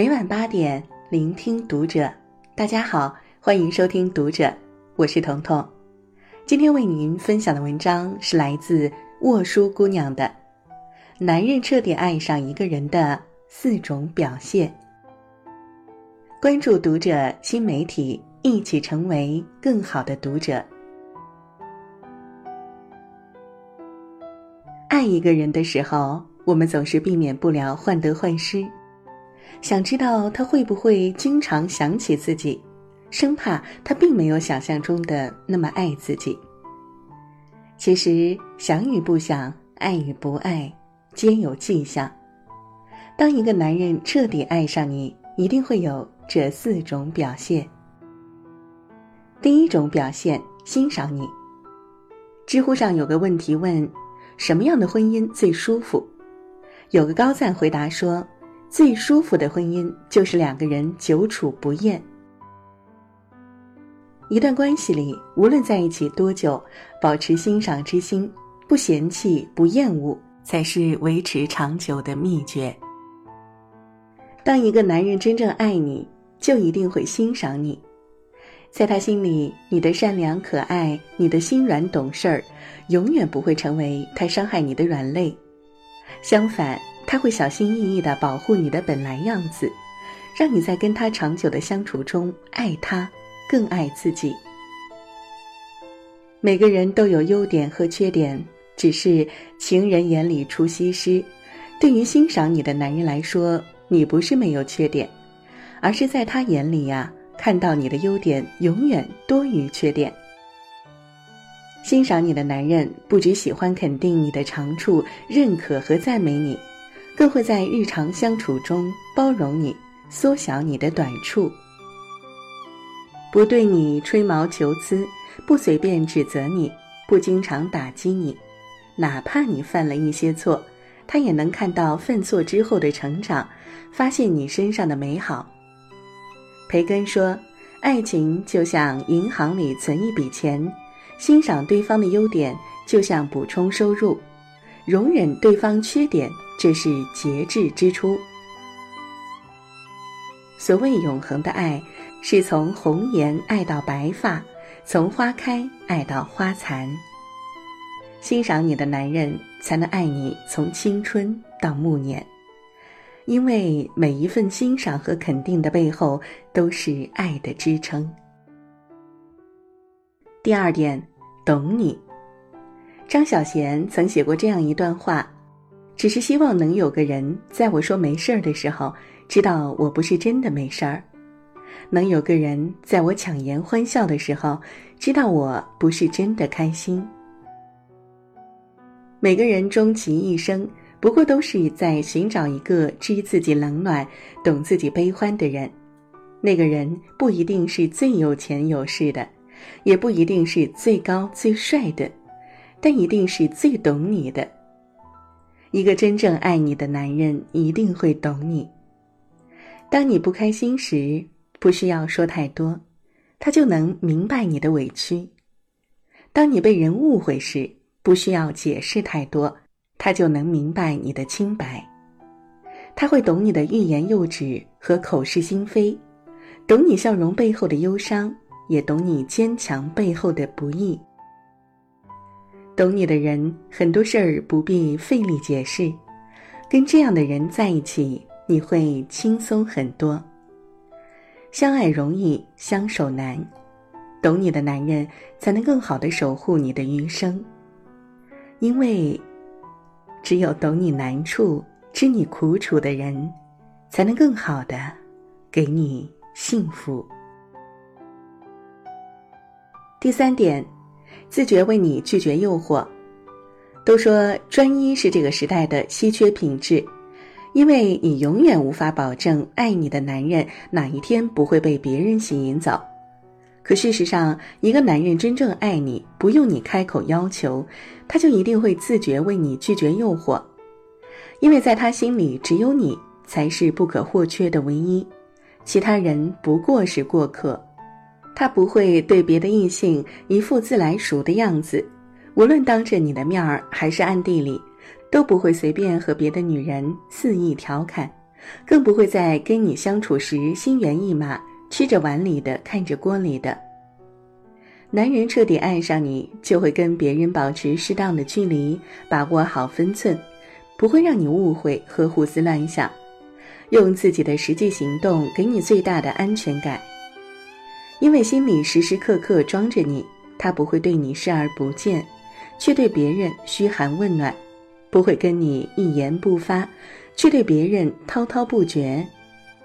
每晚八点，聆听读者。大家好，欢迎收听读者，我是彤彤。今天为您分享的文章是来自沃书姑娘的《男人彻底爱上一个人的四种表现》。关注读者新媒体，一起成为更好的读者。爱一个人的时候，我们总是避免不了患得患失。想知道他会不会经常想起自己，生怕他并没有想象中的那么爱自己。其实想与不想，爱与不爱，皆有迹象。当一个男人彻底爱上你，一定会有这四种表现。第一种表现，欣赏你。知乎上有个问题问：什么样的婚姻最舒服？有个高赞回答说。最舒服的婚姻就是两个人久处不厌。一段关系里，无论在一起多久，保持欣赏之心，不嫌弃、不厌恶，才是维持长久的秘诀。当一个男人真正爱你，就一定会欣赏你，在他心里，你的善良可爱，你的心软懂事儿，永远不会成为他伤害你的软肋。相反。他会小心翼翼的保护你的本来样子，让你在跟他长久的相处中爱他，更爱自己。每个人都有优点和缺点，只是情人眼里出西施。对于欣赏你的男人来说，你不是没有缺点，而是在他眼里呀，看到你的优点永远多于缺点。欣赏你的男人不只喜欢肯定你的长处，认可和赞美你。更会在日常相处中包容你，缩小你的短处，不对你吹毛求疵，不随便指责你，不经常打击你，哪怕你犯了一些错，他也能看到犯错之后的成长，发现你身上的美好。培根说：“爱情就像银行里存一笔钱，欣赏对方的优点就像补充收入，容忍对方缺点。”这是节制之初。所谓永恒的爱，是从红颜爱到白发，从花开爱到花残。欣赏你的男人，才能爱你从青春到暮年。因为每一份欣赏和肯定的背后，都是爱的支撑。第二点，懂你。张小娴曾写过这样一段话。只是希望能有个人在我说没事儿的时候，知道我不是真的没事儿；能有个人在我强颜欢笑的时候，知道我不是真的开心。每个人终其一生，不过都是在寻找一个知自己冷暖、懂自己悲欢的人。那个人不一定是最有钱有势的，也不一定是最高最帅的，但一定是最懂你的。一个真正爱你的男人一定会懂你。当你不开心时，不需要说太多，他就能明白你的委屈；当你被人误会时，不需要解释太多，他就能明白你的清白。他会懂你的欲言又止和口是心非，懂你笑容背后的忧伤，也懂你坚强背后的不易。懂你的人，很多事儿不必费力解释。跟这样的人在一起，你会轻松很多。相爱容易，相守难。懂你的男人，才能更好的守护你的余生。因为，只有懂你难处、知你苦楚的人，才能更好的给你幸福。第三点。自觉为你拒绝诱惑。都说专一是这个时代的稀缺品质，因为你永远无法保证爱你的男人哪一天不会被别人吸引走。可事实上，一个男人真正爱你，不用你开口要求，他就一定会自觉为你拒绝诱惑，因为在他心里，只有你才是不可或缺的唯一，其他人不过是过客。他不会对别的异性一副自来熟的样子，无论当着你的面儿还是暗地里，都不会随便和别的女人肆意调侃，更不会在跟你相处时心猿意马，吃着碗里的看着锅里的。男人彻底爱上你，就会跟别人保持适当的距离，把握好分寸，不会让你误会和胡思乱想，用自己的实际行动给你最大的安全感。因为心里时时刻刻装着你，他不会对你视而不见，却对别人嘘寒问暖；不会跟你一言不发，却对别人滔滔不绝；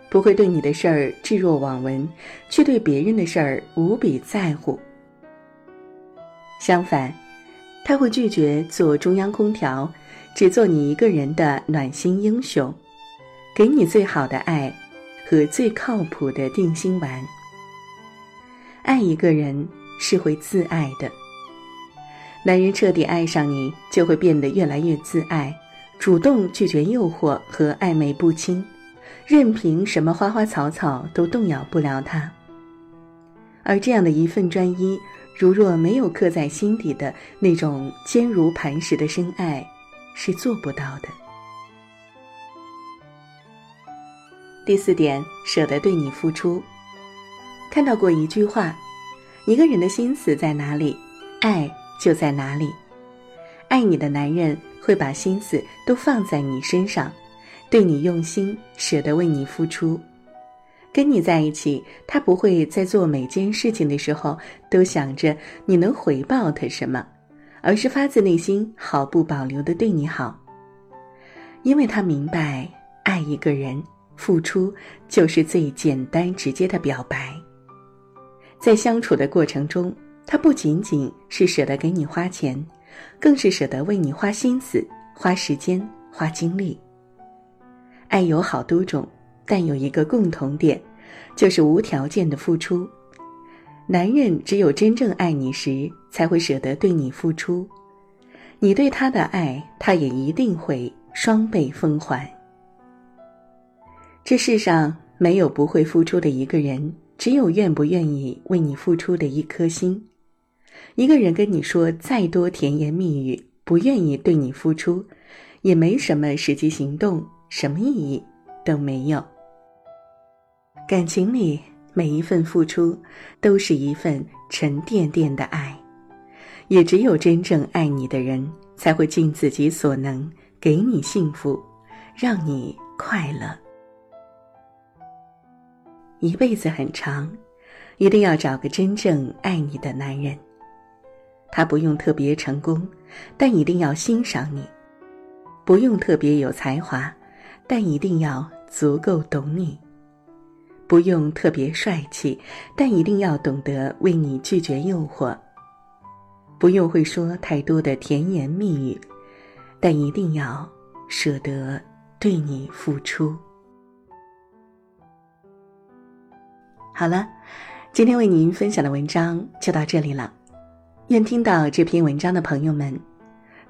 不会对你的事儿置若罔闻，却对别人的事儿无比在乎。相反，他会拒绝做中央空调，只做你一个人的暖心英雄，给你最好的爱和最靠谱的定心丸。爱一个人是会自爱的，男人彻底爱上你，就会变得越来越自爱，主动拒绝诱惑和暧昧不清，任凭什么花花草草都动摇不了他。而这样的一份专一。如若没有刻在心底的那种坚如磐石的深爱，是做不到的。第四点，舍得对你付出。看到过一句话：一个人的心思在哪里，爱就在哪里。爱你的男人会把心思都放在你身上，对你用心，舍得为你付出。跟你在一起，他不会在做每件事情的时候都想着你能回报他什么，而是发自内心、毫不保留的对你好。因为他明白，爱一个人，付出就是最简单直接的表白。在相处的过程中，他不仅仅是舍得给你花钱，更是舍得为你花心思、花时间、花精力。爱有好多种。但有一个共同点，就是无条件的付出。男人只有真正爱你时，才会舍得对你付出。你对他的爱，他也一定会双倍奉还。这世上没有不会付出的一个人，只有愿不愿意为你付出的一颗心。一个人跟你说再多甜言蜜语，不愿意对你付出，也没什么实际行动，什么意义都没有。感情里每一份付出，都是一份沉甸甸的爱，也只有真正爱你的人，才会尽自己所能给你幸福，让你快乐。一辈子很长，一定要找个真正爱你的男人。他不用特别成功，但一定要欣赏你；不用特别有才华，但一定要足够懂你。不用特别帅气，但一定要懂得为你拒绝诱惑；不用会说太多的甜言蜜语，但一定要舍得对你付出。好了，今天为您分享的文章就到这里了。愿听到这篇文章的朋友们，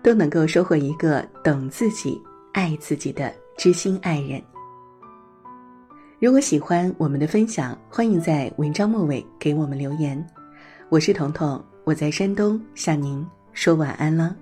都能够收获一个懂自己、爱自己的知心爱人。如果喜欢我们的分享，欢迎在文章末尾给我们留言。我是彤彤，我在山东向您说晚安了。